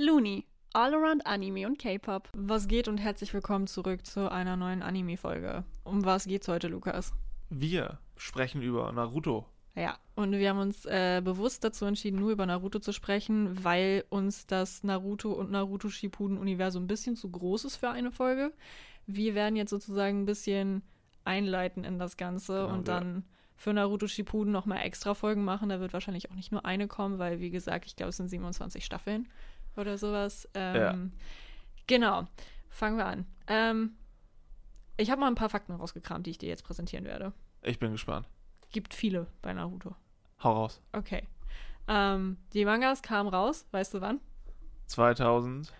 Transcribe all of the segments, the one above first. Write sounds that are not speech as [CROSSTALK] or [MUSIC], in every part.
Looney. All around Anime und K-Pop. Was geht und herzlich willkommen zurück zu einer neuen Anime-Folge. Um was geht's heute, Lukas? Wir sprechen über Naruto. Ja, und wir haben uns äh, bewusst dazu entschieden, nur über Naruto zu sprechen, weil uns das Naruto und Naruto Shippuden-Universum ein bisschen zu groß ist für eine Folge. Wir werden jetzt sozusagen ein bisschen einleiten in das Ganze Genau, und ja. dann für Naruto Shippuden nochmal extra Folgen machen. Da wird wahrscheinlich auch nicht nur eine kommen, weil, wie gesagt, ich glaube, es sind 27 Staffeln oder sowas. Ähm, Genau, fangen wir an. Ähm, ich habe mal ein paar Fakten rausgekramt, die ich dir jetzt präsentieren werde. Ich bin gespannt. Gibt viele bei Naruto. Hau raus. Okay. Ähm, die Mangas kamen raus, weißt du wann? 2000.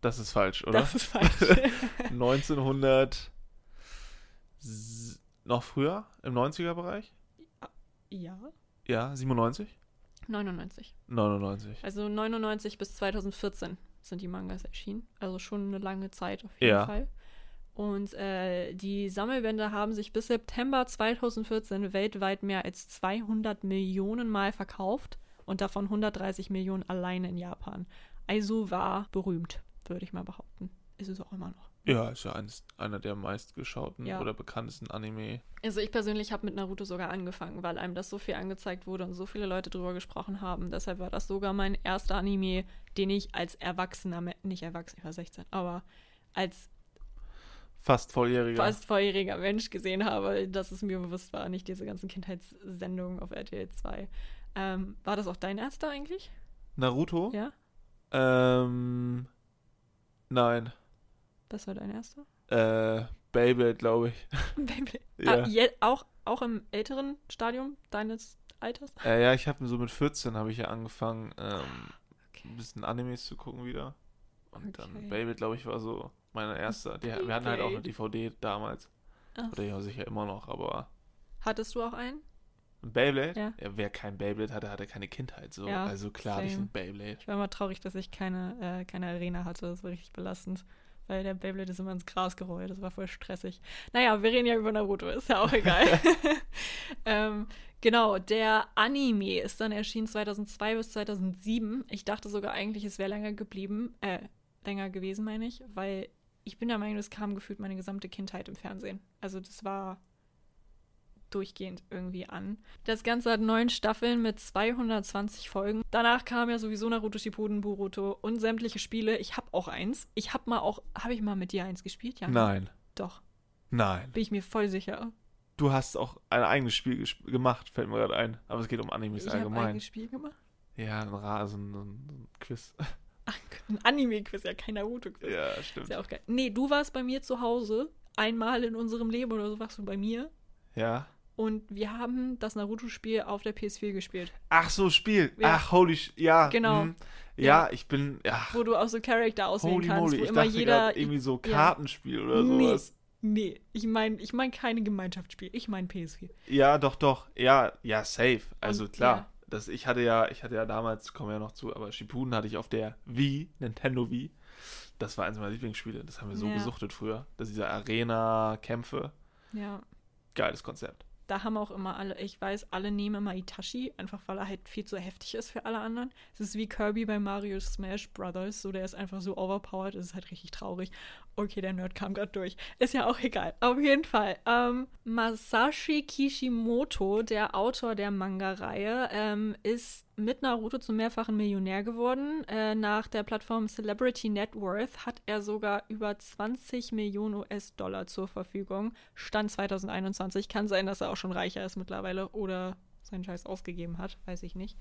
Das ist falsch, oder? Das ist falsch. [LAUGHS] 1900. S- Noch früher? Im 90er-Bereich? ja. Ja, 97? 99. 99. Also 99 bis 2014 sind die Mangas erschienen. Also schon eine lange Zeit auf jeden Ja. Fall. Und äh, die Sammelbände haben sich bis September 2014 weltweit mehr als 200 Millionen Mal verkauft und davon 130 Millionen alleine in Japan. Also war berühmt, würde ich mal behaupten. Ist es auch immer noch. Ja, ist ja eines, einer der meistgeschauten Ja. oder bekanntesten Anime. Also ich persönlich habe mit Naruto sogar angefangen, weil einem das so viel angezeigt wurde und so viele Leute drüber gesprochen haben. Deshalb war das sogar mein erster Anime, den ich als Erwachsener, nicht erwachsen, ich war 16, aber als Fast volljähriger. fast vorjähriger Mensch gesehen habe, dass es mir bewusst war, nicht diese ganzen Kindheitssendungen auf RTL 2. Ähm, war das auch dein erster eigentlich? Naruto? Ja? Ähm. Nein. Das war dein erster? Äh, Beyblade, glaube ich. [LAUGHS] [LAUGHS] Baby. Ja. Ah, je, auch, auch im älteren Stadium deines Alters? Äh, ja, ich habe so mit 14 habe ich ja angefangen, ähm, Okay. ein bisschen Animes zu gucken wieder. Und dann Okay. Beyblade, glaube ich, war so meine erste. Die, wir hatten halt auch eine DVD damals. Ach, Oder ja, sicher immer noch, aber. hattest du auch einen? Ein Beyblade? Ja. wer kein Beyblade hatte, hatte keine Kindheit. So. Ja, also klar, hatte ich same. ein Beyblade. Ich war immer traurig, dass ich keine, äh, keine Arena hatte. Das war richtig belastend. Weil der Beyblade ist immer ins Gras gerollt. Das war voll stressig. Naja, wir reden ja über Naruto. Ist ja auch egal. [LAUGHS] ähm, genau, der Anime ist dann erschienen 2002 bis 2007. Ich dachte sogar eigentlich, es wäre länger geblieben. Äh, länger gewesen, meine ich. Weil ich bin der Meinung, es kam gefühlt meine gesamte Kindheit im Fernsehen. Also das war durchgehend irgendwie an. Das Ganze hat neun Staffeln mit 220 Folgen. Danach kam ja sowieso Naruto Shippuden, Boruto und sämtliche Spiele. Ich habe auch eins. Ich habe mal auch, habe ich mal mit dir eins gespielt? Ja. ne? Nein. Doch, Nein. bin ich mir voll sicher. Du hast auch ein eigenes Spiel gemacht, fällt mir gerade ein. Aber es geht um Animes Ich habe ein allgemein. eigenes Spiel gemacht. Ja, ein Rasen, ein, Quiz. [LAUGHS] Ach, ein Anime-Quiz, ja, kein Naruto-Quiz. ja, Ist stimmt. ja auch geil. Nee, du warst bei mir zu Hause. Einmal in unserem Leben oder so warst du bei mir. Ja. Und wir haben das Naruto-Spiel auf der PS4 gespielt. Ach so, Spiel. Ja. Ach, holy sh ja. Genau. hm. Ja, Ja. ich bin. Ja. Wo du auch so Charakter auswählen Holy kannst, moly, wo ich immer jeder. irgendwie so ja. Kartenspiel oder Nee. sowas. Nee, ich meine ich mein keine Gemeinschaftsspiel. Ich meine PS4. Ja, doch, doch. Ja, ja, safe. Also Und, klar. ja. Das, ich hatte ja, ich hatte ja damals, kommen wir ja noch zu, aber Shippuden hatte ich auf der Wii, Nintendo Wii. Das war eins meiner Lieblingsspiele. Das haben wir so Ja. gesuchtet früher. Das ist diese Arena-Kämpfe. Ja. Geiles Konzept. Da haben auch immer alle, ich weiß, alle nehmen immer Itachi, einfach weil er halt viel zu heftig ist für alle anderen. Es ist wie Kirby bei Mario Smash Brothers, so der ist einfach so overpowered, das ist halt richtig traurig. Okay, der Nerd kam gerade durch. Ist ja auch egal. Auf jeden Fall. Ähm, Masashi Kishimoto, der Autor der Manga-Reihe, ähm, ist mit Naruto zum mehrfachen Millionär geworden. Äh, nach der Plattform Celebrity Net Worth hat er sogar über 20 Millionen US-Dollar zur Verfügung. Stand 2021. Kann sein, dass er auch schon reicher ist mittlerweile oder seinen Scheiß ausgegeben hat. Weiß ich nicht.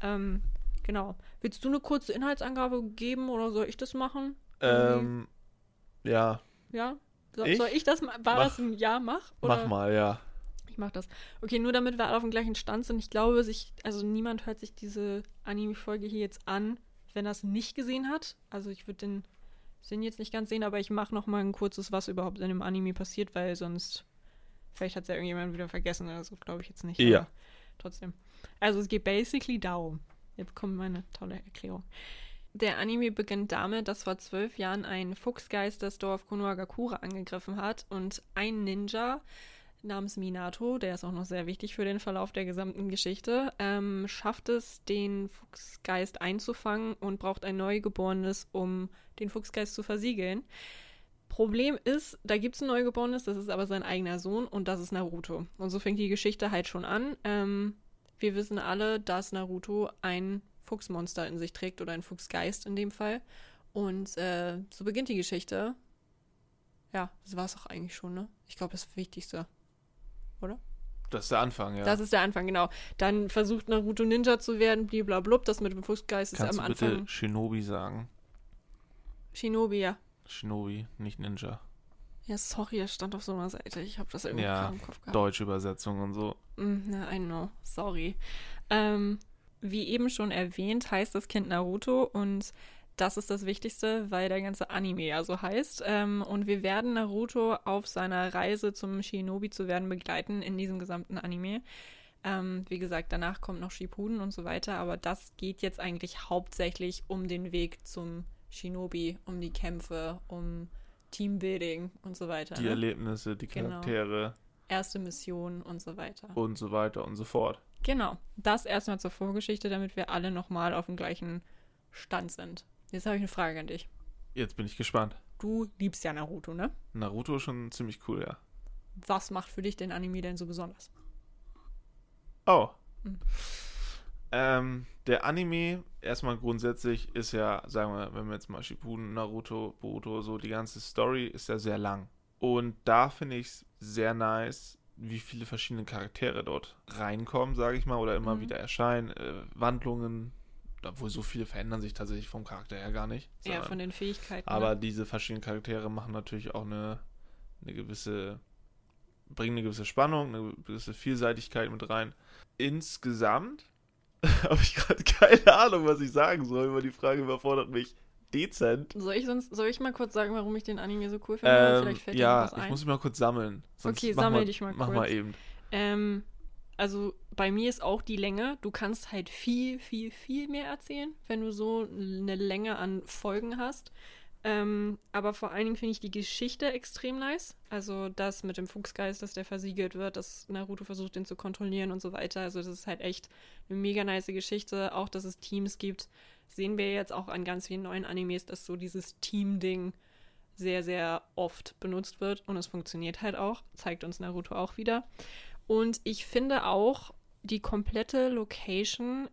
Ähm, genau. Willst du eine kurze Inhaltsangabe geben oder soll ich das machen? Ähm, ja, Ja? So, Ich? Soll ich das ma- War Mach. das ein Ja, mach? mach mal, ja. Ich mach das. Okay, nur damit wir alle auf dem gleichen Stand sind. Ich glaube, sich, also niemand hört sich diese Anime-Folge hier jetzt an, wenn er es nicht gesehen hat. Also ich würde den Sinn jetzt nicht ganz sehen, aber ich mache noch mal ein kurzes, was überhaupt in dem Anime passiert, weil sonst vielleicht hat es ja irgendjemand wieder vergessen oder so, glaube ich jetzt nicht. Ja. Trotzdem. Also es geht basically darum. Jetzt kommt meine tolle Erklärung. Der Anime beginnt damit, dass vor zwölf Jahren ein Fuchsgeist das Dorf Konohagakure angegriffen hat und ein Ninja namens Minato, der ist auch noch sehr wichtig für den Verlauf der gesamten Geschichte, ähm, schafft es, den Fuchsgeist einzufangen und braucht ein Neugeborenes, um den Fuchsgeist zu versiegeln. Problem ist, da gibt es ein Neugeborenes, das ist aber sein eigener Sohn und das ist Naruto. Und so fängt die Geschichte halt schon an. Ähm, wir wissen alle, dass Naruto ein Fuchsmonster in sich trägt oder ein Fuchsgeist in dem Fall. Und äh, so beginnt die Geschichte. Ja, das war es auch eigentlich schon, ne? Ich glaube, das Wichtigste. Oder? Das ist der Anfang, ja. Das ist der Anfang, genau. Dann versucht Naruto Ninja zu werden, bliblablub. Das mit dem Fuchsgeist Kannst ist am du bitte Anfang. Shinobi sagen? Shinobi, ja. Shinobi, nicht Ninja. Ja, sorry, es stand auf so einer Seite. Ich habe das irgendwie Ja, im Kopf gehabt. Deutsche Übersetzung und so. Mm, Na, I know. Sorry. Ähm, wie eben schon erwähnt, heißt das Kind Naruto und das ist das Wichtigste, weil der ganze Anime ja so heißt. Ähm, und wir werden Naruto auf seiner Reise zum Shinobi zu werden begleiten in diesem gesamten Anime. Ähm, wie gesagt, danach kommt noch Shippuden und so weiter, aber das geht jetzt eigentlich hauptsächlich um den Weg zum Shinobi, um die Kämpfe, um Teambuilding und so weiter. Die ne? Erlebnisse, die Genau. Charaktere Erste Mission und so weiter. und so weiter und so fort. Genau, das erstmal zur Vorgeschichte, damit wir alle nochmal auf dem gleichen Stand sind. Jetzt habe ich eine Frage an dich. Jetzt bin ich gespannt. Du liebst ja Naruto, ne? Naruto ist schon ziemlich cool, ja. Was macht für dich den Anime denn so besonders? Oh. Mhm. Ähm, der Anime, erstmal grundsätzlich, ist ja, sagen wir, wenn wir jetzt mal Shippuden, Naruto, Boruto, so die ganze Story ist ja sehr lang. Und da finde ich es sehr nice, wie viele verschiedene Charaktere dort reinkommen, sage ich mal, oder immer Mhm. wieder erscheinen. Äh, Wandlungen, obwohl so viele verändern sich tatsächlich vom Charakter her gar nicht. Ja, von den Fähigkeiten. aber ne? diese verschiedenen Charaktere machen natürlich auch eine, eine gewisse, bringen eine gewisse Spannung, eine gewisse Vielseitigkeit mit rein. Insgesamt [LAUGHS] habe ich gerade keine Ahnung, was ich sagen soll, weil die Frage überfordert mich dezent. Soll ich sonst, soll ich mal kurz sagen, warum ich den Anime so cool finde? Ähm, Vielleicht fällt ja, was ich ein. muss mich mal kurz sammeln. Sonst Okay, mach sammel mal, dich mal Mach kurz. mal eben. Ähm, also bei mir ist auch die Länge. Du kannst halt viel, viel, viel mehr erzählen, wenn du so eine Länge an Folgen hast. Ähm, aber vor allen Dingen finde ich die Geschichte extrem nice. Also das mit dem Fuchsgeist, dass der versiegelt wird, dass Naruto versucht, den zu kontrollieren und so weiter. Also das ist halt echt eine mega nice Geschichte. Auch, dass es Teams gibt, sehen wir jetzt auch an ganz vielen neuen Animes, dass so dieses Team-Ding sehr, sehr oft benutzt wird. Und es funktioniert halt auch. Zeigt uns Naruto auch wieder. Und ich finde auch, die komplette Location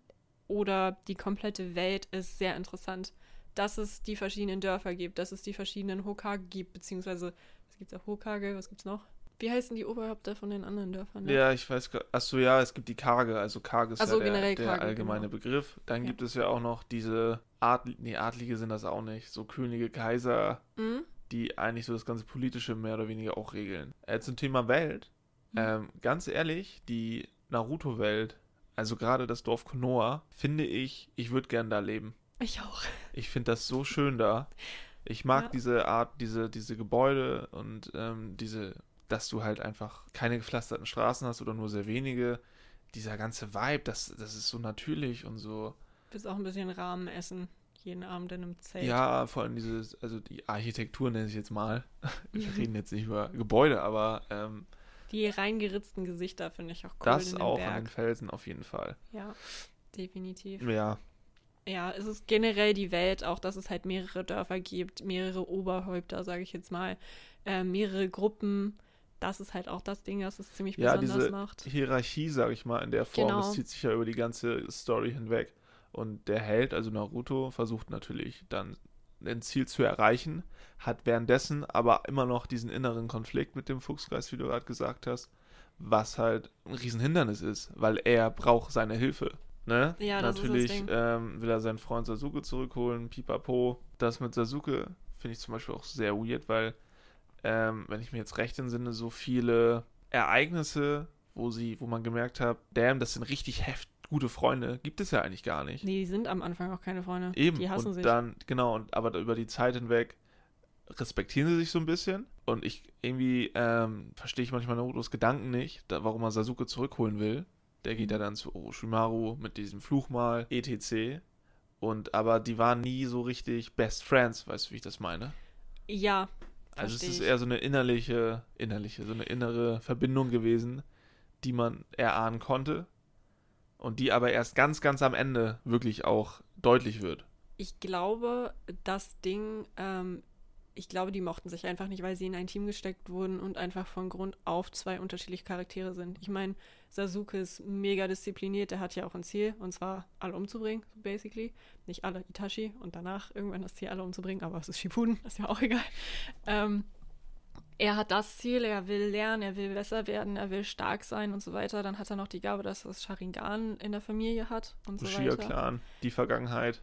oder die komplette Welt ist sehr interessant. Dass es die verschiedenen Dörfer gibt, dass es die verschiedenen Hokage gibt, beziehungsweise, was gibt's da? Hokage, was gibt's noch? Wie heißen die Oberhäupter von den anderen Dörfern? ne? Ja, ich weiß gar Achso, ja, es gibt die Karge. Also Karge ist Ach so, ja der, generell der Karge, allgemeine genau. Begriff. Dann Ja. gibt es ja auch noch diese Art, nee, Adlige sind das auch nicht. So Könige, Kaiser, Mhm. die eigentlich so das ganze Politische mehr oder weniger auch regeln. Äh, zum Thema Welt. Mhm. Ähm, ganz ehrlich, die Naruto-Welt, also gerade das Dorf Konoha, finde ich, ich würde gern da leben. Ich auch. [LAUGHS] Ich finde das so schön da. Ich mag Ja. diese Art, diese, diese Gebäude und ähm, diese, dass du halt einfach keine gepflasterten Straßen hast oder nur sehr wenige. Dieser ganze Vibe, das, das ist so natürlich und so. Willst auch ein bisschen Rahmen essen. Jeden Abend in einem Zelt. Ja, vor allem dieses, also die Architektur nenne ich jetzt mal. [LAUGHS] Wir Mhm. reden jetzt nicht über Gebäude, aber ähm, Die reingeritzten Gesichter finde ich auch cool. das in den auch Berg. an den Felsen auf jeden Fall. Ja, definitiv. Ja, Ja, es ist generell die Welt, auch dass es halt mehrere Dörfer gibt, mehrere Oberhäupter, sage ich jetzt mal, äh, mehrere Gruppen. Das ist halt auch das Ding, das es ziemlich Ja, besonders diese macht. Hierarchie, sage ich mal, in der Form, Genau. das zieht sich ja über die ganze Story hinweg. Und der Held, also Naruto, versucht natürlich dann ein Ziel zu erreichen, hat währenddessen aber immer noch diesen inneren Konflikt mit dem Fuchsgeist, wie du gerade gesagt hast, was halt ein Riesenhindernis ist, weil er braucht seine Hilfe. Ne? Ja, Natürlich ähm, will er seinen Freund Sasuke zurückholen, pipapo. Das mit Sasuke finde ich zum Beispiel auch sehr weird, weil, ähm, wenn ich mir jetzt recht entsinne, so viele Ereignisse, wo sie, wo man gemerkt hat, damn, das sind richtig heft gute Freunde, gibt es ja eigentlich gar nicht. Nee, die sind am Anfang auch keine Freunde. Eben. Die hassen und sich. dann, genau, und aber über die Zeit hinweg respektieren sie sich so ein bisschen. Und ich irgendwie ähm, verstehe ich manchmal Narutos Gedanken nicht, da, warum er Sasuke zurückholen will. Der geht Mhm. ja dann zu Orochimaru mit diesem Fluchmal, etc. Und aber die waren nie so richtig Best Friends, weißt du, wie ich das meine? Ja, Also es ist eher so eine innerliche, innerliche, so eine innere Verbindung gewesen, die man erahnen konnte und die aber erst ganz, ganz am Ende wirklich auch deutlich wird. Ich glaube, das Ding, ähm, ich glaube, die mochten sich einfach nicht, weil sie in ein Team gesteckt wurden und einfach von Grund auf zwei unterschiedliche Charaktere sind. Ich meine, Sasuke ist mega diszipliniert, der hat ja auch ein Ziel, und zwar alle umzubringen, basically. Nicht alle Itachi und danach irgendwann das Ziel, alle umzubringen, aber es ist Shippuden, [LAUGHS] ist ja auch egal. Ähm, er hat das Ziel, er will lernen, er will besser werden, er will stark sein und so weiter. Dann hat er noch die Gabe, dass er das Sharingan in der Familie hat und so weiter. Uchiha-Clan, die Vergangenheit.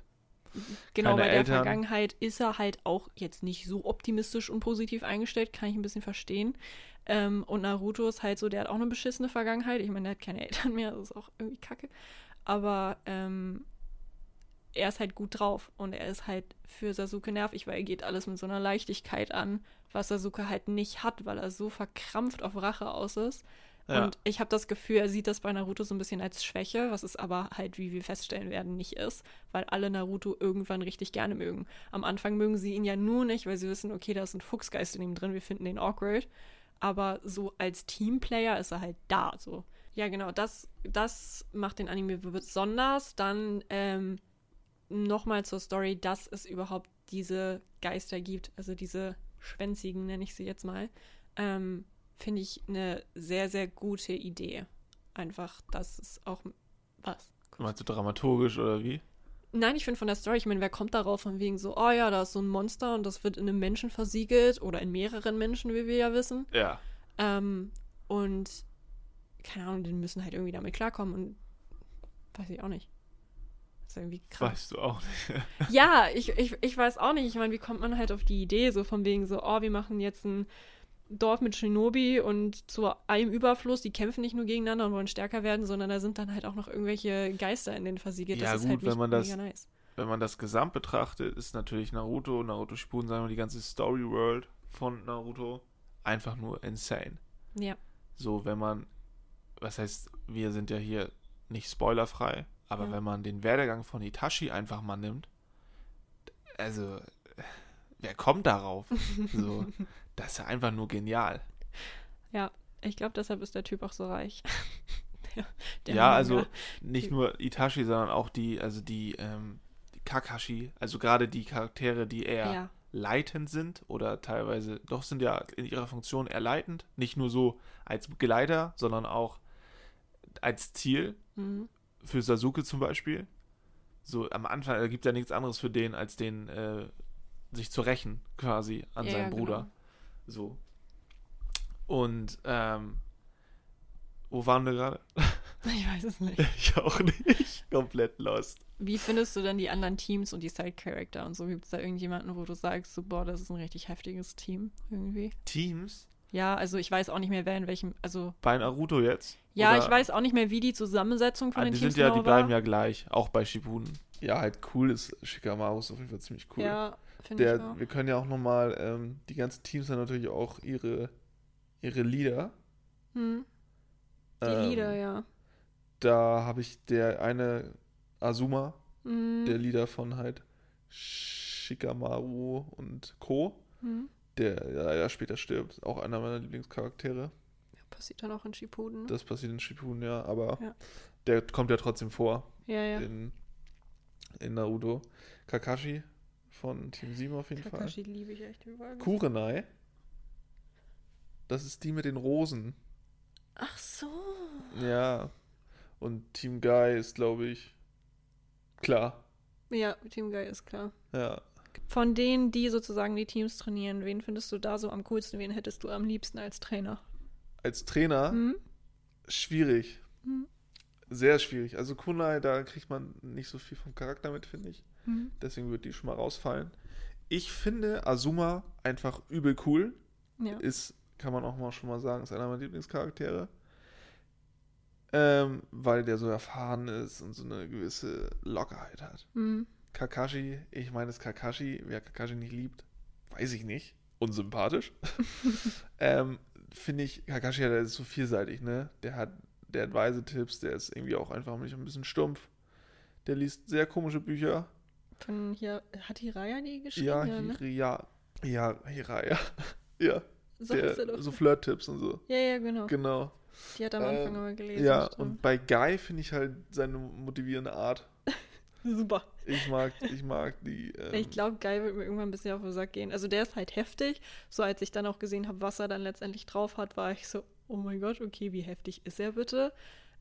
Genau, keine bei der Eltern. Vergangenheit ist er halt auch jetzt nicht so optimistisch und positiv eingestellt, kann ich ein bisschen verstehen. Ähm, und Naruto ist halt so, der hat auch eine beschissene Vergangenheit. Ich meine, der hat keine Eltern mehr, das ist auch irgendwie kacke. Aber ähm, er ist halt gut drauf und er ist halt für Sasuke nervig, weil er geht alles mit so einer Leichtigkeit an, was Sasuke halt nicht hat, weil er so verkrampft auf Rache aus ist. Ja. Und ich habe das Gefühl, er sieht das bei Naruto so ein bisschen als Schwäche, was es aber halt, wie wir feststellen werden, nicht ist, weil alle Naruto irgendwann richtig gerne mögen. Am Anfang mögen sie ihn ja nur nicht, weil sie wissen, okay, da ist ein Fuchsgeist in ihm drin, wir finden den awkward. Aber so als Teamplayer ist er halt da, so. Ja, genau, das, das macht den Anime besonders. Dann ähm, nochmal zur Story, dass es überhaupt diese Geister gibt, also diese Schwänzigen, nenne ich sie jetzt mal. Ähm, finde ich eine sehr, sehr gute Idee. Einfach, dass es auch. Was? Meinst du dramaturgisch oder wie? Nein, ich finde von der Story, ich meine, wer kommt darauf von wegen so, oh ja, da ist so ein Monster und das wird in einem Menschen versiegelt oder in mehreren Menschen, wie wir ja wissen. Ja. Ähm, und keine Ahnung, die müssen halt irgendwie damit klarkommen und weiß ich auch nicht. Das ist irgendwie krass. Weißt du auch nicht. [LAUGHS] Ja, ich, ich, ich weiß auch nicht. Ich meine, wie kommt man halt auf die Idee, so von wegen so, oh, wir machen jetzt ein Dorf mit Shinobi und zu einem Überfluss, die kämpfen nicht nur gegeneinander und wollen stärker werden, sondern da sind dann halt auch noch irgendwelche Geister in den versiegelt. Ja, das ist gut, halt wenn man das- mega nice. Wenn man das gesamt betrachtet, ist natürlich Naruto, Naruto Shippuden, sagen wir, die ganze Story World von Naruto einfach nur insane. Ja. So, wenn man, was heißt, wir sind ja hier nicht spoilerfrei, aber Ja. wenn man den Werdegang von Itachi einfach mal nimmt, also, wer kommt darauf? [LAUGHS] so, das ist ja einfach nur genial. Ja, ich glaube, deshalb ist der Typ auch so reich. [LAUGHS] der, der ja, Manga. also nicht nur Itachi, sondern auch die, also die, ähm, die Kakashi, also gerade die Charaktere, die eher Ja, leitend sind oder teilweise doch sind ja in ihrer Funktion eher leitend, nicht nur so als Begleiter, sondern auch als Ziel mhm. Für Sasuke zum Beispiel. So am Anfang da gibt ja nichts anderes für den, als den äh, sich zu rächen quasi an Ja, seinen ja, Bruder. genau. So. Und ähm, wo waren wir gerade? [LAUGHS] Ich weiß es nicht. ich auch nicht. [LAUGHS] Komplett lost. Wie findest du denn die anderen Teams und die Side-Character und so? Gibt es da irgendjemanden, wo du sagst, so, boah, das ist ein richtig heftiges Team irgendwie? Teams Ja, also ich weiß auch nicht mehr, wer in welchem, also bei Naruto jetzt. ja, Oder- ich weiß auch nicht mehr, wie die Zusammensetzung von Ah, den die Teams sind ja, genau die bleiben war. ja gleich, auch bei Shippuden. Ja, halt cool ist Shikamaru ist auf jeden Fall ziemlich cool. Ja, finde ich Der, auch. wir können ja auch nochmal, ähm, die ganzen Teams haben natürlich auch ihre, ihre Lieder. Hm, die Ähm, Lieder, ja. Da habe ich der eine Azuma, Hm, der Lieder von halt Shikamaru und Co., hm. Der ja später stirbt, auch einer meiner Lieblingscharaktere. Ja, passiert dann auch in Shippuden. Das passiert in Shippuden, ja, aber Ja. der kommt ja trotzdem vor ja, ja. in, in Naruto. Kakashi von Team 7 auf jeden Fall. Kakashi liebe ich echt überall. Kurenai. Das ist die mit den Rosen. Ach so. Ja. Und Team Guy ist, glaube ich, klar. Ja, Team Guy ist klar. Ja. Von denen, die sozusagen die Teams trainieren, wen findest du da so am coolsten? Wen hättest du am liebsten als Trainer? Als Trainer Hm? schwierig. Hm? Sehr schwierig. Also Kunai, da kriegt man nicht so viel vom Charakter mit, finde ich. Hm? Deswegen wird die schon mal rausfallen. Ich finde Azuma einfach übel cool. Ja. Ist, kann man auch mal schon mal sagen, ist einer meiner Lieblingscharaktere. Ähm, weil der so erfahren ist und so eine gewisse Lockerheit hat. Hm. Kakashi, ich meine es Kakashi, wer Kakashi nicht liebt, weiß ich nicht. Unsympathisch. [LAUGHS] ähm, Finde ich, Kakashi der ist so vielseitig, ne? Der hat, der hat weise Tipps, der ist irgendwie auch einfach ein bisschen stumpf. Der liest sehr komische Bücher. Von hier, hat Hiraya die geschrieben? Ja, ne? Hiri, ja, ja, Hiraya. [LAUGHS] Ja, So er der, so Flirt-Tipps und so. ja, ja, genau. Genau. Die hat am Anfang Ähm, immer gelesen. Ja, stimmt. und bei Guy finde ich halt seine motivierende Art. Super. Ich mag, ich mag die. Ähm, Ich glaube, Guy wird mir irgendwann ein bisschen auf den Sack gehen. Also der ist halt heftig. So als ich dann auch gesehen habe, was er dann letztendlich drauf hat, war ich so, oh mein Gott, okay, wie heftig ist er bitte?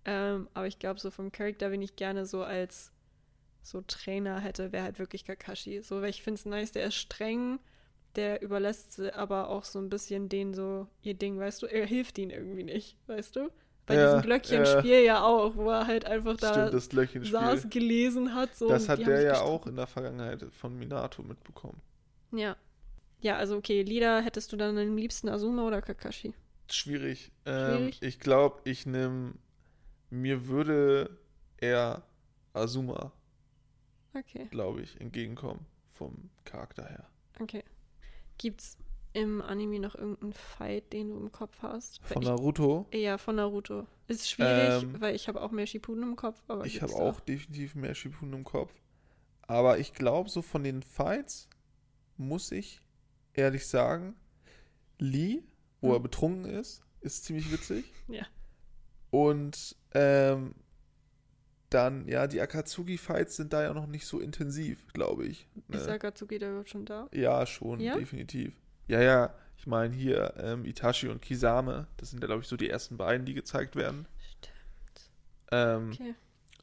Ähm, aber ich glaube, so vom Charakter, den ich gerne so als so Trainer hätte, wäre halt wirklich Kakashi. So, weil ich finde es nice, der ist streng, der überlässt aber auch so ein bisschen denen so ihr Ding, weißt du? Er hilft ihnen irgendwie nicht, weißt du? Bei Ja, diesem Glöckchenspiel ja. auch, wo er halt einfach da Stimmt, saß, gelesen hat. So, das hat der ja gestritten. auch in der Vergangenheit von Minato mitbekommen. Ja. Ja, also okay, Lieder hättest du dann am liebsten Azuma oder Kakashi? Schwierig. Ähm, Schwierig? ich glaube, ich nehme. Mir würde eher Azuma, Okay, glaube ich, entgegenkommen. Vom Charakter her. okay. Gibt's im Anime noch irgendeinen Fight, den du im Kopf hast? Von Naruto. ich, ja, von Naruto. Ist schwierig, Ähm, weil ich habe auch mehr Shippuden im Kopf, aber Ich habe auch definitiv mehr Shippuden im Kopf. Aber ich glaube, so von den Fights muss ich ehrlich sagen, Lee, wo Hm. er betrunken ist, ist ziemlich witzig. [LAUGHS] Ja. Und ähm, dann, ja, die Akatsuki-Fights sind da ja noch nicht so intensiv, glaube ich. ne? Ist Akatsuki da überhaupt schon da? Ja, schon, Ja? definitiv. Ja, ja, ich meine hier ähm, Itachi und Kisame, das sind ja, glaube ich, so die ersten beiden, die gezeigt werden. Stimmt. Ähm, Okay.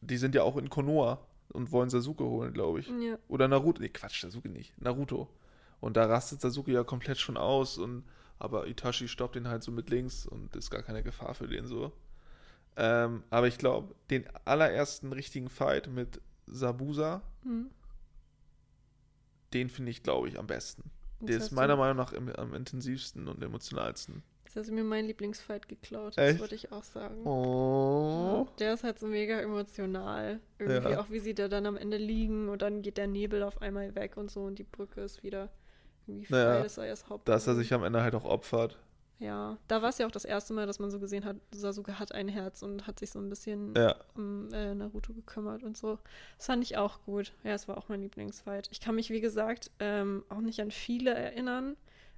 Die sind ja auch in Konoha und wollen Sasuke holen, glaube ich. Ja. Oder Naruto. Nee, Quatsch, Sasuke nicht. Naruto. Und da rastet Sasuke ja komplett schon aus und aber Itachi stoppt den halt so mit links und ist gar keine Gefahr für den so. Ähm, aber ich glaube, den allerersten richtigen Fight mit Sabusa, Hm. den finde ich, glaube ich, am besten. Der ist meiner Meinung nach im, am intensivsten und emotionalsten. Jetzt hast du mir meinen Lieblingsfight geklaut. Echt? Das wollte ich auch sagen. Oh. Ja, der ist halt so mega emotional. Irgendwie Ja. auch, wie sie da dann am Ende liegen und dann geht der Nebel auf einmal weg und so und die Brücke ist wieder irgendwie frei. Naja, das sei das Haupt. Dass er sich am Ende halt auch opfert. Ja, da war es ja auch das erste Mal, dass man so gesehen hat, Sasuke hat ein Herz und hat sich so ein bisschen Ja. um äh, Naruto gekümmert und so. Das fand ich auch gut. Ja, es war auch mein Lieblingsfight. Ich kann mich, wie gesagt, ähm, auch nicht an viele erinnern,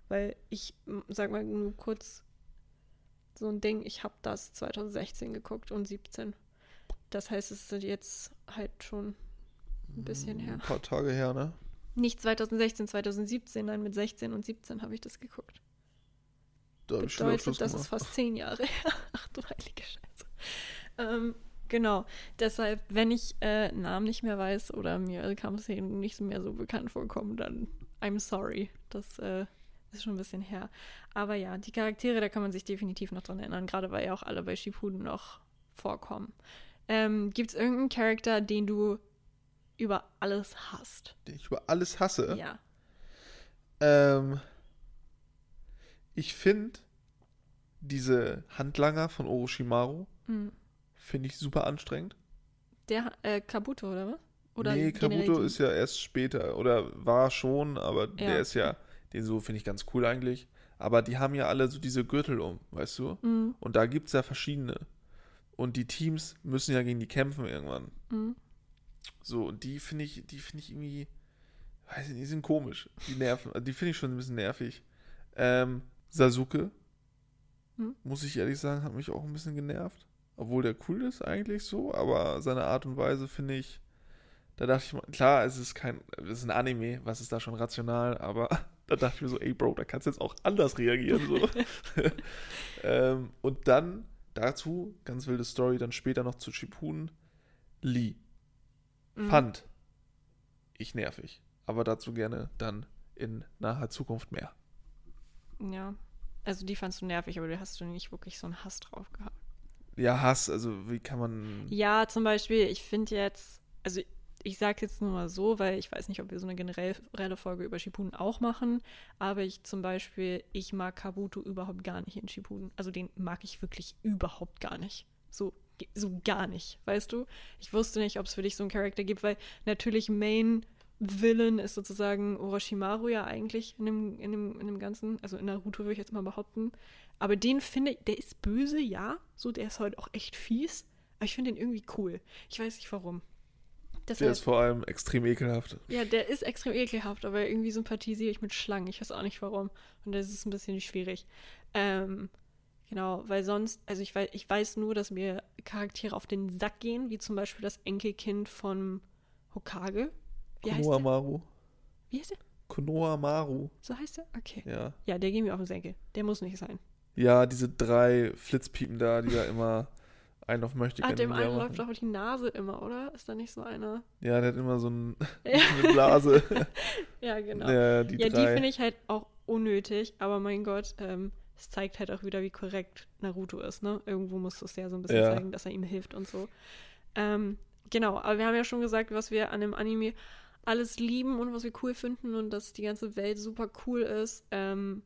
weil ich, sag mal nur kurz so ein Ding, ich habe das 2016 geguckt und 17. Das heißt, es ist jetzt halt schon ein bisschen her. Ein paar Tage her, ne? Nicht 2016, 2017, nein, mit 16 und 17 habe ich das geguckt. Da habe ich Bedeutet, das ist fast zehn Jahre her. [LAUGHS] Ach du heilige Scheiße. Ähm, genau. Deshalb, wenn ich äh, Namen nicht mehr weiß oder mir Kampfszenen nicht mehr so bekannt vorkommen, dann I'm sorry. Das äh, ist schon ein bisschen her. Aber ja, die Charaktere, da kann man sich definitiv noch dran erinnern, gerade weil ja auch alle bei Shippuden noch vorkommen. Ähm, Gibt es irgendeinen Charakter, den du über alles hasst? Den ich über alles hasse. Ja. Ähm, ich finde diese Handlanger von Orochimaru Mhm. finde ich super anstrengend. Der äh, Kabuto, oder was? Oder nee, Kabuto ist ja erst später oder war schon, aber Ja. der ist ja, den so finde ich ganz cool eigentlich. Aber die haben ja alle so diese Gürtel um, weißt du? Mhm. Und da gibt es ja verschiedene. Und die Teams müssen ja gegen die kämpfen irgendwann. Mhm. So, und die finde ich, die finde ich irgendwie, weiß ich nicht, die sind komisch. Die nerven, also die finde ich schon ein bisschen nervig. Ähm, Sasuke, Hm? muss ich ehrlich sagen, hat mich auch ein bisschen genervt. Obwohl der cool ist eigentlich so, aber seine Art und Weise finde ich, da dachte ich mal, klar, es ist kein, es ist ein Anime, was ist da schon rational, aber [LAUGHS] da dachte ich mir so, ey Bro, da kannst du jetzt auch anders reagieren. So. [LAUGHS] [LAUGHS] ähm, und dann dazu, ganz wilde Story, dann später noch zu Shippuden, Lee. Mhm. Fand ich nervig. Aber dazu gerne dann in naher Zukunft mehr. Ja. Also die fandst du nervig, aber du hast du nicht wirklich so einen Hass drauf gehabt. Ja, Hass, also wie kann man. Ja, zum Beispiel, ich finde jetzt, also ich sage jetzt nur mal so, weil ich weiß nicht, ob wir so eine generelle Folge über Shippuden auch machen, aber ich zum Beispiel, ich mag Kabuto überhaupt gar nicht in Shippuden. Also den mag ich wirklich überhaupt gar nicht. So, so gar nicht, weißt du? Ich wusste nicht, ob es für dich so einen Charakter gibt, weil natürlich Main Villain ist sozusagen Orochimaru ja eigentlich in dem, in dem, in dem Ganzen, also in Naruto würde ich jetzt mal behaupten. Aber den finde ich, der ist böse, ja, so, der ist halt auch echt fies, aber ich finde den irgendwie cool. Ich weiß nicht warum. Der Deshalb, ist vor allem extrem ekelhaft. ja, der ist extrem ekelhaft, aber irgendwie sympathisiere ich mit Schlangen. Ich weiß auch nicht warum. Und das ist ein bisschen schwierig. Ähm, genau, weil sonst, also ich weiß, ich weiß nur, dass mir Charaktere auf den Sack gehen, wie zum Beispiel das Enkelkind von Hokage. Wie. Wie heißt der? Konohamaru. So heißt der? Okay. Ja. Ja, der geht mir auf den Senkel. Der muss nicht sein. Ja, diese drei Flitzpiepen da, die da immer einen auf möchte Ah, dem einen läuft doch die Nase immer, oder? Ist da nicht so eine? Ja, der hat immer so ein, [LAUGHS] [LAUGHS] eine Blase. ja genau. ja, die ja, die finde ich halt auch unnötig, aber mein Gott, ähm, es zeigt halt auch wieder, wie korrekt Naruto ist, ne? Irgendwo muss es ja so ein bisschen Ja. zeigen, dass er ihm hilft und so. Ähm, genau, aber wir haben ja schon gesagt, was wir an dem Anime alles lieben und was wir cool finden und dass die ganze Welt super cool ist. Ähm,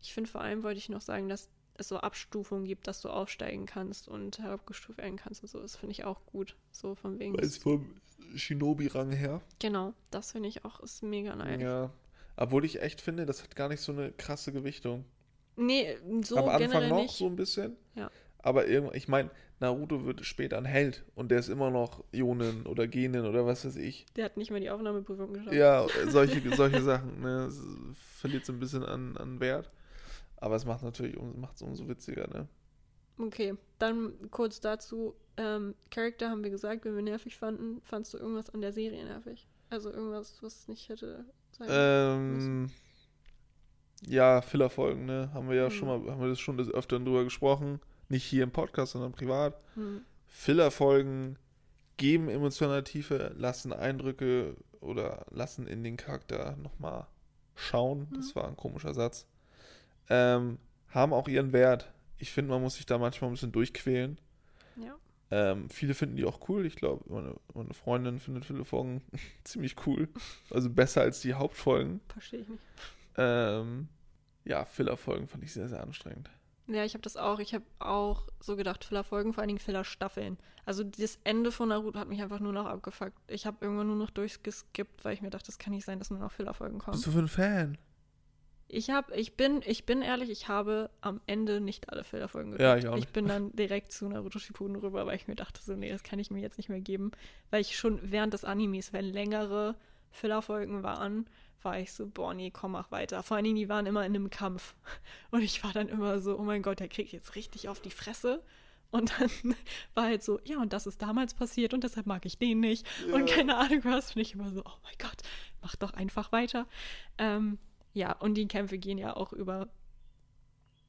ich finde vor allem, wollte ich noch sagen, dass es so Abstufungen gibt, dass du aufsteigen kannst und herabgestuft werden kannst und so. Das finde ich auch gut. So von wegen. Weiß vom Shinobi-Rang her. Genau, das finde ich auch ist mega nice. Ja. Obwohl ich echt finde, das hat gar nicht so eine krasse Gewichtung. Nee, so Am Anfang noch nicht. so ein bisschen. Ja. Aber irgendwann, ich meine, Naruto wird später ein Held und der ist immer noch Jonin oder Genin oder was weiß ich. Der hat nicht mal die Aufnahmeprüfung geschafft. Ja, solche, solche Sachen. Ne? Es verliert so ein bisschen an, an Wert. Aber es macht natürlich um, macht's umso witziger, ne? Okay, dann kurz dazu. Ähm, Charakter haben wir gesagt, wenn wir nervig fanden. Fandst du irgendwas an der Serie nervig? Also irgendwas, was nicht hätte sein Ähm, ja, Fillerfolgen, ne? Haben wir ja Hm. schon mal, haben wir das schon des Öfteren drüber gesprochen. Nicht hier im Podcast, sondern privat. hm. Fillerfolgen geben emotionale Tiefe, lassen Eindrücke oder lassen in den Charakter nochmal schauen. Das Mhm. war ein komischer Satz. Ähm, haben auch ihren Wert. Ich finde, man muss sich da manchmal ein bisschen durchquälen. Ja. Ähm, viele finden die auch cool. Ich glaube, meine, meine Freundin findet viele Folgen [LAUGHS] ziemlich cool. Also besser als die Hauptfolgen. Verstehe ich nicht. Ähm, ja, Fillerfolgen fand ich sehr, sehr anstrengend. Ja, ich habe das auch. Ich habe auch so gedacht, Filler-Folgen, vor allen Dingen Filler-Staffeln. Also das Ende von Naruto hat mich einfach nur noch abgefuckt. Ich habe irgendwann nur noch durchgeskippt, weil ich mir dachte, das kann nicht sein, dass nur noch Filler-Folgen kommen. Bist du für ein Fan? Ich habe, ich bin, ich bin ehrlich, ich habe am Ende nicht alle Filler-Folgen geguckt. Ja, ich auch Ich nicht. bin dann direkt zu Naruto Shippuden rüber, weil ich mir dachte, so, nee, das kann ich mir jetzt nicht mehr geben. Weil ich schon während des Animes, wenn längere Filler-Folgen waren, war ich so, boah, nee, komm, mach weiter. Vor allen Dingen, die waren immer in einem Kampf. Und ich war dann immer so, oh mein Gott, der kriegt jetzt richtig auf die Fresse. Und dann [LAUGHS] war halt so, ja, und das ist damals passiert und deshalb mag ich den nicht. Und Ja. keine Ahnung was. Und ich immer so, oh mein Gott, mach doch einfach weiter. Ähm, ja, und die Kämpfe gehen ja auch über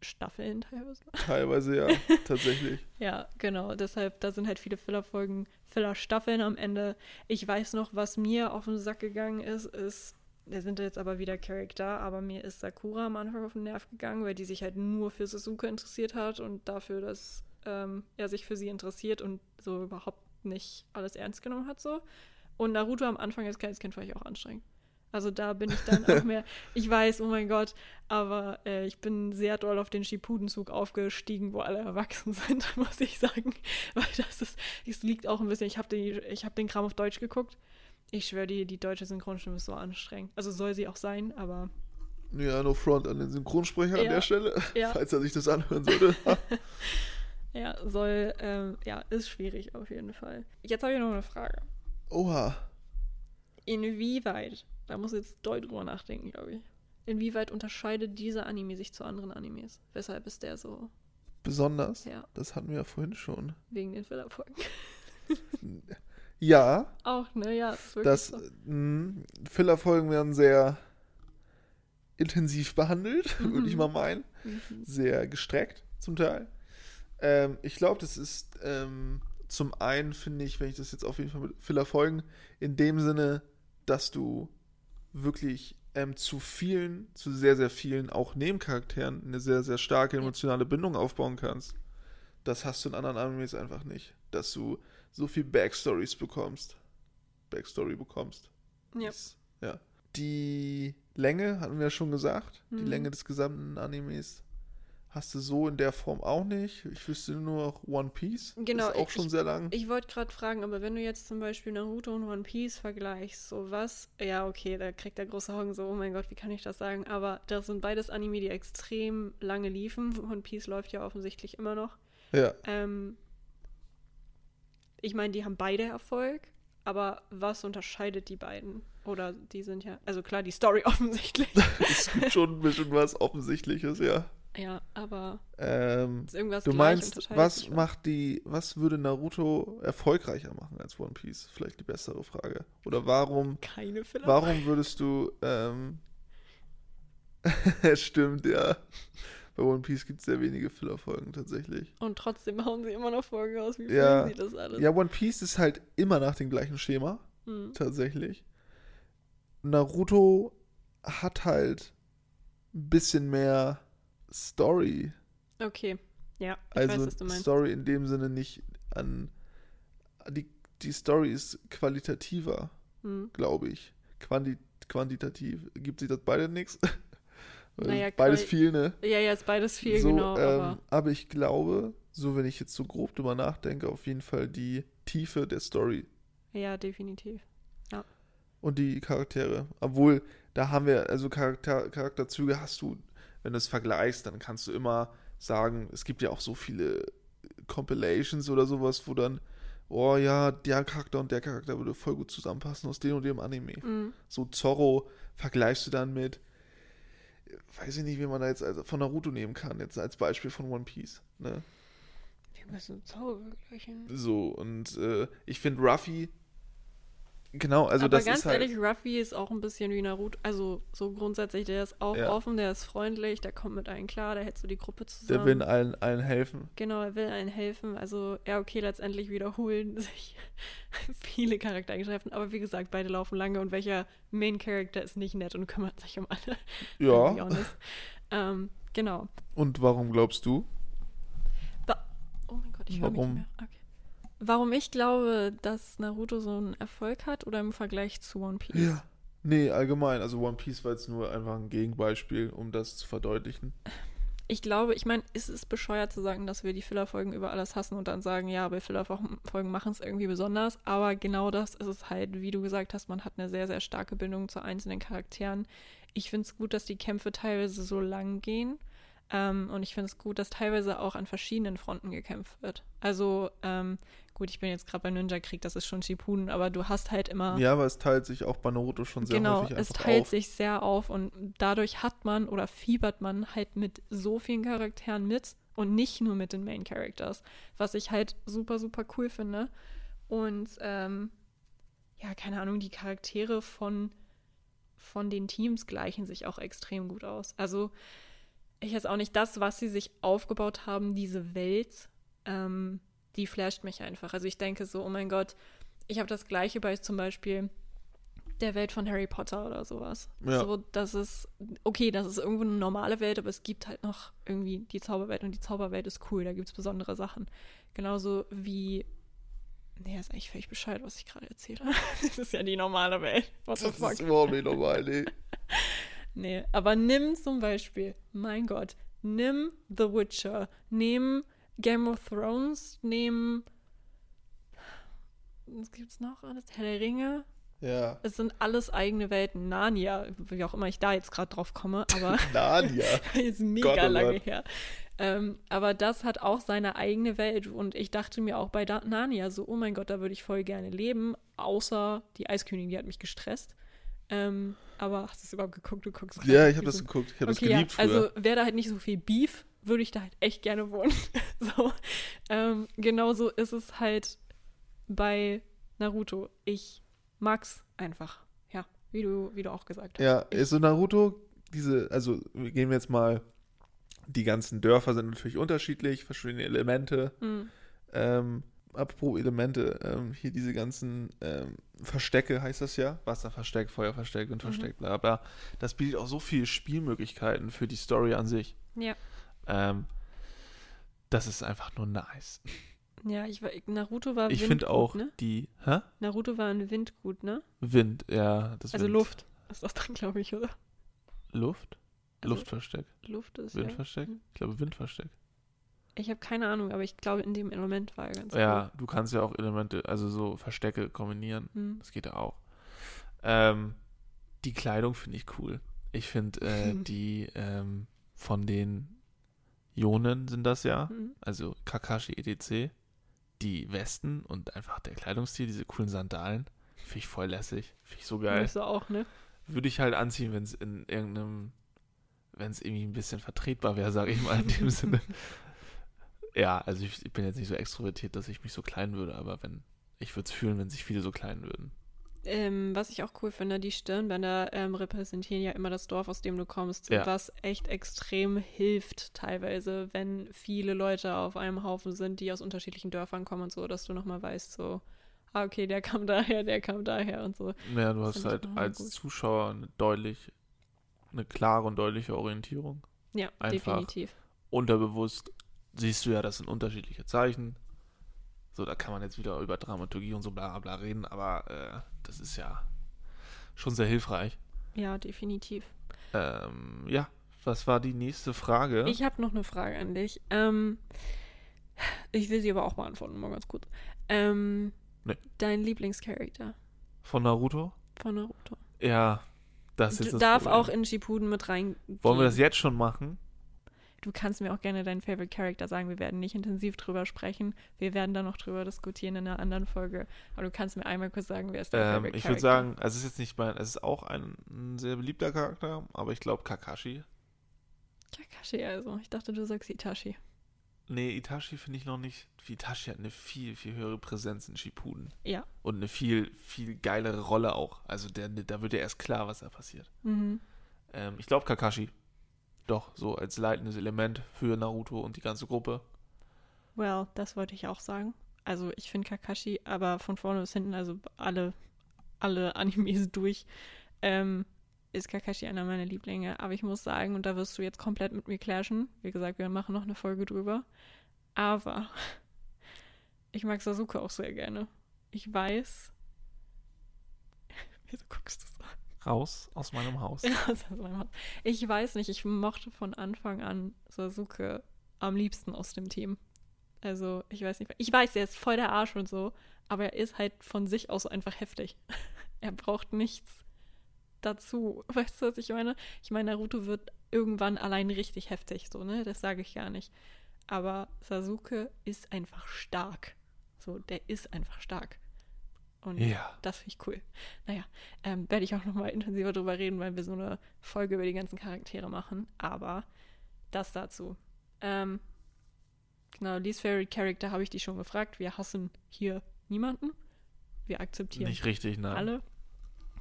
Staffeln teilweise. Teilweise ja, [LAUGHS] tatsächlich. Ja, genau. Deshalb, da sind halt viele Filler-Folgen, Filler-Staffeln am Ende. Ich weiß noch, was mir auf den Sack gegangen ist, ist, da sind jetzt aber wieder Charakter, aber mir ist Sakura am Anfang auf den Nerv gegangen, weil die sich halt nur für Sasuke interessiert hat und dafür, dass ähm, er sich für sie interessiert und so überhaupt nicht alles ernst genommen hat so. Und Naruto am Anfang als kleines Kind fand ich auch anstrengend. Also da bin ich dann auch [LAUGHS] mehr, ich weiß, oh mein Gott, aber äh, ich bin sehr doll auf den Shippuden-Zug aufgestiegen, wo alle erwachsen [LAUGHS] sind, muss ich sagen. Weil das ist, es liegt auch ein bisschen, ich habe hab den Kram auf Deutsch geguckt. Ich schwöre, die, die deutsche Synchronstimme ist so anstrengend. Also soll sie auch sein, aber Ja, no front an den Synchronsprecher an Ja. der Stelle, Ja. [LAUGHS] falls er sich das anhören sollte. [LAUGHS] [LAUGHS] ja, soll, ähm, ja, ist schwierig auf jeden Fall. Jetzt habe ich noch eine Frage. Oha. Inwieweit, da muss ich jetzt doll drüber nachdenken, glaube ich. Inwieweit unterscheidet dieser Anime sich zu anderen Animes? Weshalb ist der so, Besonders, ja, das hatten wir ja vorhin schon. wegen den Fillerfolgen? Ja, Auch, ne? Ja, das ist wirklich das so. mh, Fillerfolgen werden sehr intensiv behandelt, [LAUGHS] würde ich Mhm. mal meinen. Mhm. Sehr gestreckt zum Teil. Ähm, ich glaube, das ist ähm, zum einen, finde ich, wenn ich das jetzt auf jeden Fall mit Fillerfolgen, in dem Sinne, dass du wirklich ähm, zu vielen, zu sehr, sehr vielen, auch Nebencharakteren eine sehr, sehr starke emotionale Bindung aufbauen kannst. Das hast du in anderen Animes einfach nicht. Dass du so viel Backstories bekommst. Backstory bekommst. Ja. Ist- ja. Die Länge, hatten wir ja schon gesagt, die Mhm. Länge des gesamten Animes hast du so in der Form auch nicht. Ich wüsste nur noch One Piece. Genau, Ist auch ich- schon sehr lang. Ich wollte gerade fragen, aber wenn du jetzt zum Beispiel Naruto und One Piece vergleichst, so was, ja, okay, da kriegt der große Augen so, oh mein Gott, wie kann ich das sagen? Aber das sind beides Anime, die extrem lange liefen. One Piece läuft ja offensichtlich immer noch. ja. Ähm, ich meine, die haben beide Erfolg, Aber was unterscheidet die beiden? Oder die sind ja, also klar, die Story [LAUGHS] offensichtlich. es gibt schon ein bisschen was Offensichtliches, ja. ja, aber Ähm, ist irgendwas du meinst, was macht die, was würde Naruto erfolgreicher machen als One Piece? Vielleicht die bessere Frage. Oder warum, Keine Filler. warum würdest du, ähm, [LAUGHS] stimmt, ja. Bei One Piece gibt es sehr wenige Filler-Folgen tatsächlich. Und trotzdem hauen sie immer noch Folgen aus. Wie Ja. sie das alles? Ja, One Piece ist halt immer nach dem gleichen Schema, Hm. tatsächlich. Naruto hat halt ein bisschen mehr Story. Okay, ja, ich Also weiß, was du meinst. Story in dem Sinne nicht an. Die, die Story ist qualitativer, Hm. glaube ich. Quanti quantitativ. Gibt sich das beide nichts? [LAUGHS] Naja, Beides viel, ne? Ja, ja, ist beides viel, so, genau. ähm, aber aber ich glaube, so wenn ich jetzt so grob drüber nachdenke, auf jeden Fall die Tiefe der Story ja, definitiv. und die Charaktere. Obwohl, da haben wir, also Charakter, Charakterzüge hast du, wenn du es vergleichst, dann kannst du immer sagen, es gibt ja auch so viele Compilations oder sowas, wo dann, oh ja, der Charakter und der Charakter würde voll gut zusammenpassen aus dem und dem Anime. Mhm. So Zorro vergleichst du dann mit, weiß ich nicht, wie man da jetzt also von Naruto nehmen kann, jetzt als Beispiel von One Piece. Ne? Wir müssen Zauber vergleichen. So, und äh, ich finde Ruffy, genau, also aber das ganz ist halt, ehrlich, Ruffy ist auch ein bisschen wie Naruto. Also so grundsätzlich, der ist auch Ja. offen, der ist freundlich, der kommt mit allen klar, der hält so die Gruppe zusammen. der will allen, allen helfen. Genau, er will allen helfen. Also, ja, okay, letztendlich wiederholen [LAUGHS] sich viele Charaktereigenschaften. Aber wie gesagt, beide laufen lange und welcher Main Character ist nicht nett und kümmert sich um alle. [LAUGHS] Ja, ähm, genau. und warum glaubst du? Oh mein Gott, ich höre mich Warum? nicht mehr. Okay. Warum ich glaube, dass Naruto so einen Erfolg hat oder im Vergleich zu One Piece? Ja. Nee, allgemein, also One Piece war jetzt nur einfach ein Gegenbeispiel, um das zu verdeutlichen. Ich glaube, ich meine, es ist bescheuert zu sagen, dass wir die Filler-Folgen über alles hassen und dann sagen, ja, aber Filler-Folgen machen es irgendwie besonders. Aber genau das ist es halt, wie du gesagt hast, man hat eine sehr, sehr starke Bindung zu einzelnen Charakteren. Ich finde es gut, dass die Kämpfe teilweise so lang gehen. Ähm, und ich finde es gut, dass teilweise auch an verschiedenen Fronten gekämpft wird. Also, ähm, gut, ich bin jetzt gerade beim Ninja-Krieg, das ist schon Shippuden, aber du hast halt immer. Ja, aber es teilt sich auch bei Naruto schon sehr genau, häufig es einfach teilt auf. sich sehr auf und dadurch hat man oder fiebert man halt mit so vielen Charakteren mit und nicht nur mit den Main Characters, was ich halt super, super cool finde. Und ähm, ja, keine Ahnung, die Charaktere von, von den Teams gleichen sich auch extrem gut aus. Also ich weiß auch nicht, das, was sie sich aufgebaut haben, diese Welt, ähm, die flasht mich einfach. Also ich denke so, oh mein Gott, ich habe das gleiche bei zum Beispiel der Welt von Harry Potter oder sowas. Ja. So, das ist, okay, das ist irgendwo eine normale Welt, aber es gibt halt noch irgendwie die Zauberwelt und die Zauberwelt ist cool, da gibt es besondere Sachen. Genauso wie, nee, ist eigentlich völlig bescheuert, was ich gerade erzähle. [LAUGHS] das ist ja die normale Welt. What the Das fuck? ist überhaupt nicht normal, nee. [LAUGHS] Nee, aber nimm zum Beispiel, mein Gott, nimm The Witcher, nimm Game of Thrones, nimm. Was gibt's noch alles? Herr der Ringe. Ja. Es sind alles eigene Welten. Narnia, wie auch immer ich da jetzt gerade drauf komme, [LAUGHS] aber Nadia. [LAUGHS] ist mega Gott, oh lange Gott. her. Ähm, aber das hat auch seine eigene Welt. Und ich dachte mir auch bei da Narnia so, oh mein Gott, da würde ich voll gerne leben. Außer die Eiskönigin, die hat mich gestresst. Ähm, aber hast du es überhaupt geguckt? Du guckst gerade Ja, ich habe das geguckt. Ich habe Okay, das geliebt ja, früher. also wäre da halt nicht so viel Beef, würde ich da halt echt gerne wohnen. [LAUGHS] so, ähm, genauso ist es halt bei Naruto. Ich mag's einfach. Ja, wie du, wie du auch gesagt hast. Ja, ich, so Naruto, diese, also gehen wir jetzt mal, die ganzen Dörfer sind natürlich unterschiedlich, verschiedene Elemente. mh, Ähm, apropos Elemente, ähm, hier diese ganzen ähm, Verstecke heißt das ja. Wasserversteck, Feuerversteck, Windversteck, bla bla. Das bietet auch so viele Spielmöglichkeiten für die Story an sich. ja. Ähm, das ist einfach nur nice. Ja, ich war, Naruto war Ich Wind finde auch ne? die, hä? Naruto war in Wind gut, ne? Wind, ja. Das Also Wind. Luft. Ist das dann, glaube ich, oder? Luft? Also Luftversteck. Luft ist ja. Windversteck? Ich glaube Windversteck. Ich habe keine Ahnung, aber ich glaube, in dem Element war er ganz Ja, du kannst ja auch Elemente, also so Verstecke kombinieren. cool. Hm. Das geht ja auch. Ähm, die Kleidung finde ich cool. Ich finde äh, [LAUGHS] die ähm, von den Ionen sind das ja, Hm. also Kakashi EDC, die Westen und einfach der Kleidungsstil, diese coolen Sandalen, Finde ich voll lässig. Finde ich so geil. Du auch, ne? Würde ich halt anziehen, wenn es in irgendeinem, wenn es irgendwie ein bisschen vertretbar wäre, sage ich mal in dem [LAUGHS] Sinne. Ja, also ich, ich bin jetzt nicht so extrovertiert, dass ich mich so klein würde, aber wenn, ich würde es fühlen, wenn sich viele so klein würden. Ähm, was ich auch cool finde, die Stirnbänder ähm, repräsentieren ja immer das Dorf, aus dem du kommst, Ja. was echt extrem hilft teilweise, wenn viele Leute auf einem Haufen sind, die aus unterschiedlichen Dörfern kommen und so, dass du nochmal weißt, so, ah, okay, der kam [LAUGHS] daher, der kam daher und so. Ja, du Das hast halt als gut. Zuschauer eine deutlich, eine klare und deutliche Orientierung. Ja, Einfach. definitiv. Unterbewusst siehst du ja, das sind unterschiedliche Zeichen. So, da kann man jetzt wieder über Dramaturgie und so bla bla bla reden, aber äh, das ist ja schon sehr hilfreich. Ja, definitiv. Ähm, ja, was war die nächste Frage? Ich habe noch eine Frage an dich. Ähm, ich will sie aber auch beantworten, mal ganz kurz. Ähm, Nee. Dein Lieblingscharakter Von Naruto? von Naruto. Ja, das ist Du das darf Problem. auch in Shippuden mit rein. Wollen wir das jetzt schon machen? Du kannst mir auch gerne deinen Favorite Character sagen. Wir werden nicht intensiv drüber sprechen. Wir werden da noch drüber diskutieren in einer anderen Folge. Aber du kannst mir einmal kurz sagen, wer ist dein Ähm, Favorite ich Character? würde sagen, also es ist jetzt nicht mein, es ist auch ein, ein sehr beliebter Charakter, aber ich glaube Kakashi. Kakashi also. Ich dachte, du sagst Itachi. Nee, Itachi finde ich noch nicht. Itachi hat eine viel, viel höhere Präsenz in Shippuden. Ja. Und eine viel, viel geilere Rolle auch. Also der, da wird ja erst klar, was da passiert. Mhm. Ähm, ich glaube Kakashi. Doch, so als leitendes Element für Naruto und die ganze Gruppe. Well, das wollte ich auch sagen. Also ich finde Kakashi, aber von vorne bis hinten, also alle, alle Animes [LAUGHS] durch, ähm, ist Kakashi einer meiner Lieblinge. Aber ich muss sagen, und da wirst du jetzt komplett mit mir clashen. Wie gesagt, wir machen noch eine Folge drüber. Aber [LAUGHS] ich mag Sasuke auch sehr gerne. Ich weiß. [LAUGHS] Wieso guckst du? [LAUGHS] Raus aus meinem Haus. Ich weiß nicht, ich mochte von Anfang an Sasuke am liebsten aus dem Team. Also, ich weiß nicht. Ich weiß, er ist voll der Arsch und so, aber er ist halt von sich aus einfach heftig. [LAUGHS] er braucht nichts dazu. [LAUGHS] Weißt du, was ich meine? Ich meine, Naruto wird irgendwann allein richtig heftig, so, ne? Das sage ich gar nicht. Aber Sasuke ist einfach stark. So, der ist einfach stark. Und Ja. das finde ich cool. Naja, ähm, werde ich auch nochmal intensiver drüber reden, weil wir so eine Folge über die ganzen Charaktere machen. Aber das dazu. Ähm, genau, Least Favorite Character habe ich dich schon gefragt. Wir hassen hier niemanden. Wir akzeptieren Nicht richtig, nein. alle.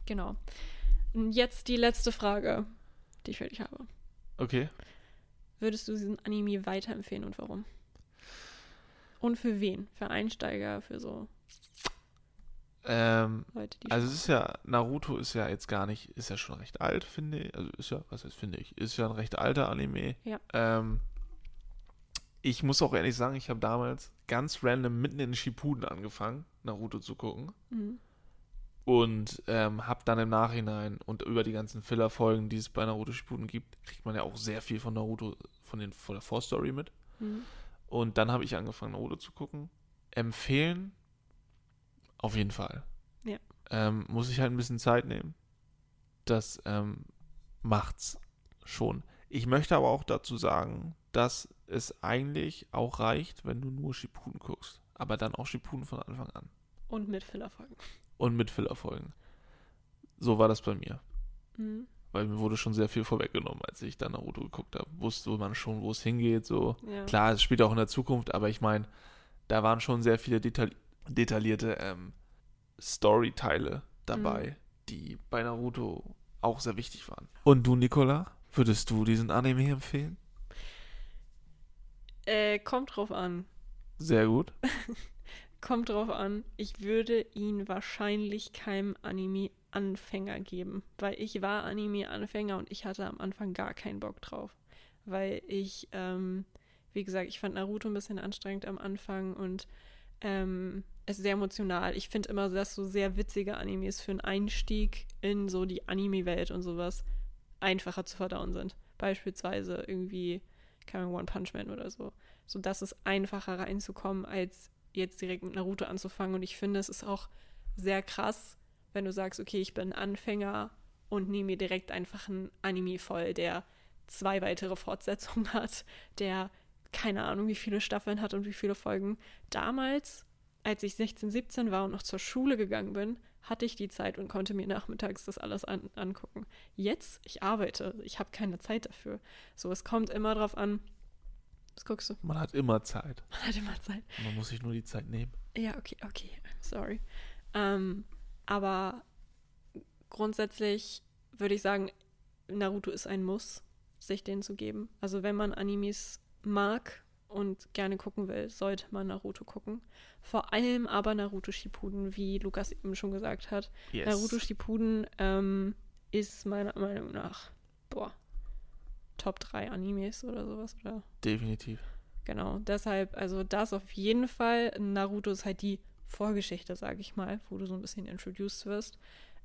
Genau. Und jetzt die letzte Frage, die ich für dich habe. Okay. Würdest du diesen Anime weiterempfehlen und warum? Und für wen? Für Einsteiger, für so Ähm, Leute, also es ist ja, Naruto ist ja jetzt gar nicht, ist ja schon recht alt, finde ich. Also ist ja, was heißt finde ich, ist ja ein recht alter Anime. Ja. Ähm, ich muss auch ehrlich sagen, ich habe damals ganz random mitten in Shippuden angefangen, Naruto zu gucken. Mhm. Und ähm, habe dann im Nachhinein und über die ganzen Filler-Folgen, die es bei Naruto Shippuden gibt, kriegt man ja auch sehr viel von Naruto, von, den, von der Vorstory mit. Mhm. Und dann habe ich angefangen, Naruto zu gucken. Empfehlen? Auf jeden Fall. Ja. Ähm, muss ich halt ein bisschen Zeit nehmen. Das ähm, macht's schon. Ich möchte aber auch dazu sagen, dass es eigentlich auch reicht, wenn du nur Shippuden guckst. Aber dann auch Shippuden von Anfang an. Und mit Fillerfolgen. Und mit Fillerfolgen. So war das bei mir. Mhm. Weil mir wurde schon sehr viel vorweggenommen, als ich dann Naruto geguckt habe. Wusste man schon, wo es hingeht. So. Ja. Klar, es spielt auch in der Zukunft, aber ich meine, da waren schon sehr viele detail detaillierte ähm, Storyteile dabei, Mhm. die bei Naruto auch sehr wichtig waren. Und du, Nicola, würdest du diesen Anime empfehlen? Äh, kommt drauf an. Sehr gut. [LAUGHS] Kommt drauf an. Ich würde ihn wahrscheinlich keinem Anime-Anfänger geben, weil ich war Anime-Anfänger und ich hatte am Anfang gar keinen Bock drauf. Weil ich, ähm, wie gesagt, ich fand Naruto ein bisschen anstrengend am Anfang und ähm, ist sehr emotional. Ich finde immer, dass so sehr witzige Animes für einen Einstieg in so die Anime-Welt und sowas einfacher zu verdauen sind. Beispielsweise irgendwie, Ahnung, One Punch Man oder so. So dass es einfacher reinzukommen, als jetzt direkt mit Naruto anzufangen. Und ich finde, es ist auch sehr krass, wenn du sagst, okay, ich bin Anfänger und nehme mir direkt einfach ein Anime voll, der zwei weitere Fortsetzungen [LAUGHS] hat, der keine Ahnung, wie viele Staffeln hat und wie viele Folgen. Damals, als ich 16, 17 war und noch zur Schule gegangen bin, hatte ich die Zeit und konnte mir nachmittags das alles an, angucken. Jetzt, ich arbeite, ich habe keine Zeit dafür. So, es kommt immer drauf an. Was guckst du? Man hat immer Zeit. Man hat immer Zeit. Man muss sich nur die Zeit nehmen. Ja, okay, okay, I'm sorry. Ähm, aber grundsätzlich würde ich sagen, Naruto ist ein Muss, sich den zu geben. Also wenn man Animes mag und gerne gucken will, sollte man Naruto gucken. Vor allem aber Naruto Shippuden, wie Lukas eben schon gesagt hat. Yes. Naruto Shippuden ähm, ist meiner Meinung nach, boah, Top 3 Animes oder sowas, oder? Definitiv. Genau, deshalb, also das auf jeden Fall. Naruto ist halt die Vorgeschichte, sage ich mal, wo du so ein bisschen introduced wirst.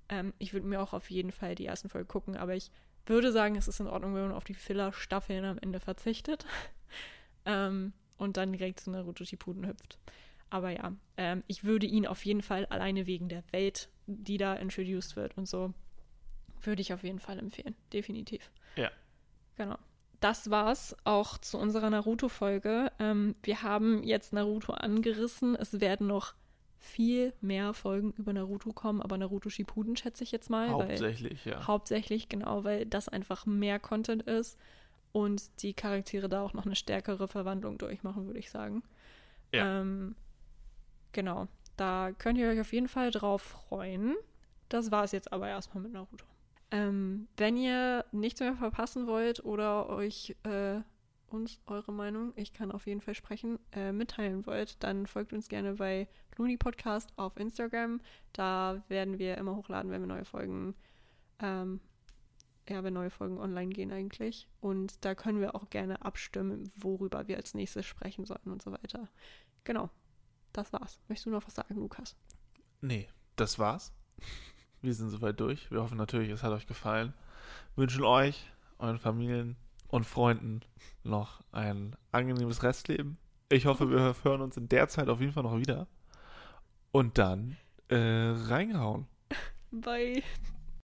Ähm, ich würde mir auch auf jeden Fall die ersten Folgen gucken, aber ich würde sagen, es ist in Ordnung, wenn man auf die Filler-Staffeln am Ende verzichtet [LAUGHS] ähm, und dann direkt zu Naruto Shippuden hüpft. Aber ja, ähm, ich würde ihn auf jeden Fall alleine wegen der Welt, die da introduced wird und so, würde ich auf jeden Fall empfehlen. Definitiv. Ja. Genau. Das war's auch zu unserer Naruto-Folge. Ähm, wir haben jetzt Naruto angerissen. Es werden noch viel mehr Folgen über Naruto kommen, aber Naruto Shippuden schätze ich jetzt mal. Hauptsächlich, weil, ja. Hauptsächlich, genau, weil das einfach mehr Content ist und die Charaktere da auch noch eine stärkere Verwandlung durchmachen, würde ich sagen. Ja. Ähm, genau, da könnt ihr euch auf jeden Fall drauf freuen. Das war es jetzt aber erstmal mit Naruto. Ähm, wenn ihr nichts mehr verpassen wollt oder euch äh, uns eure Meinung, ich kann auf jeden Fall sprechen, äh, mitteilen wollt, dann folgt uns gerne bei Looney Podcast auf Instagram. Da werden wir immer hochladen, wenn wir neue Folgen, ähm, ja, wenn neue Folgen online gehen eigentlich. Und da können wir auch gerne abstimmen, worüber wir als nächstes sprechen sollten und so weiter. Genau, das war's. Möchtest du noch was sagen, Lukas? Nee, das war's. Wir sind soweit durch. Wir hoffen natürlich, es hat euch gefallen. Wünschen euch, euren Familien und Freunden noch ein angenehmes Restleben. Ich hoffe, wir [LAUGHS] hören uns in der Zeit auf jeden Fall noch wieder. Und dann äh, reingehauen. Bye.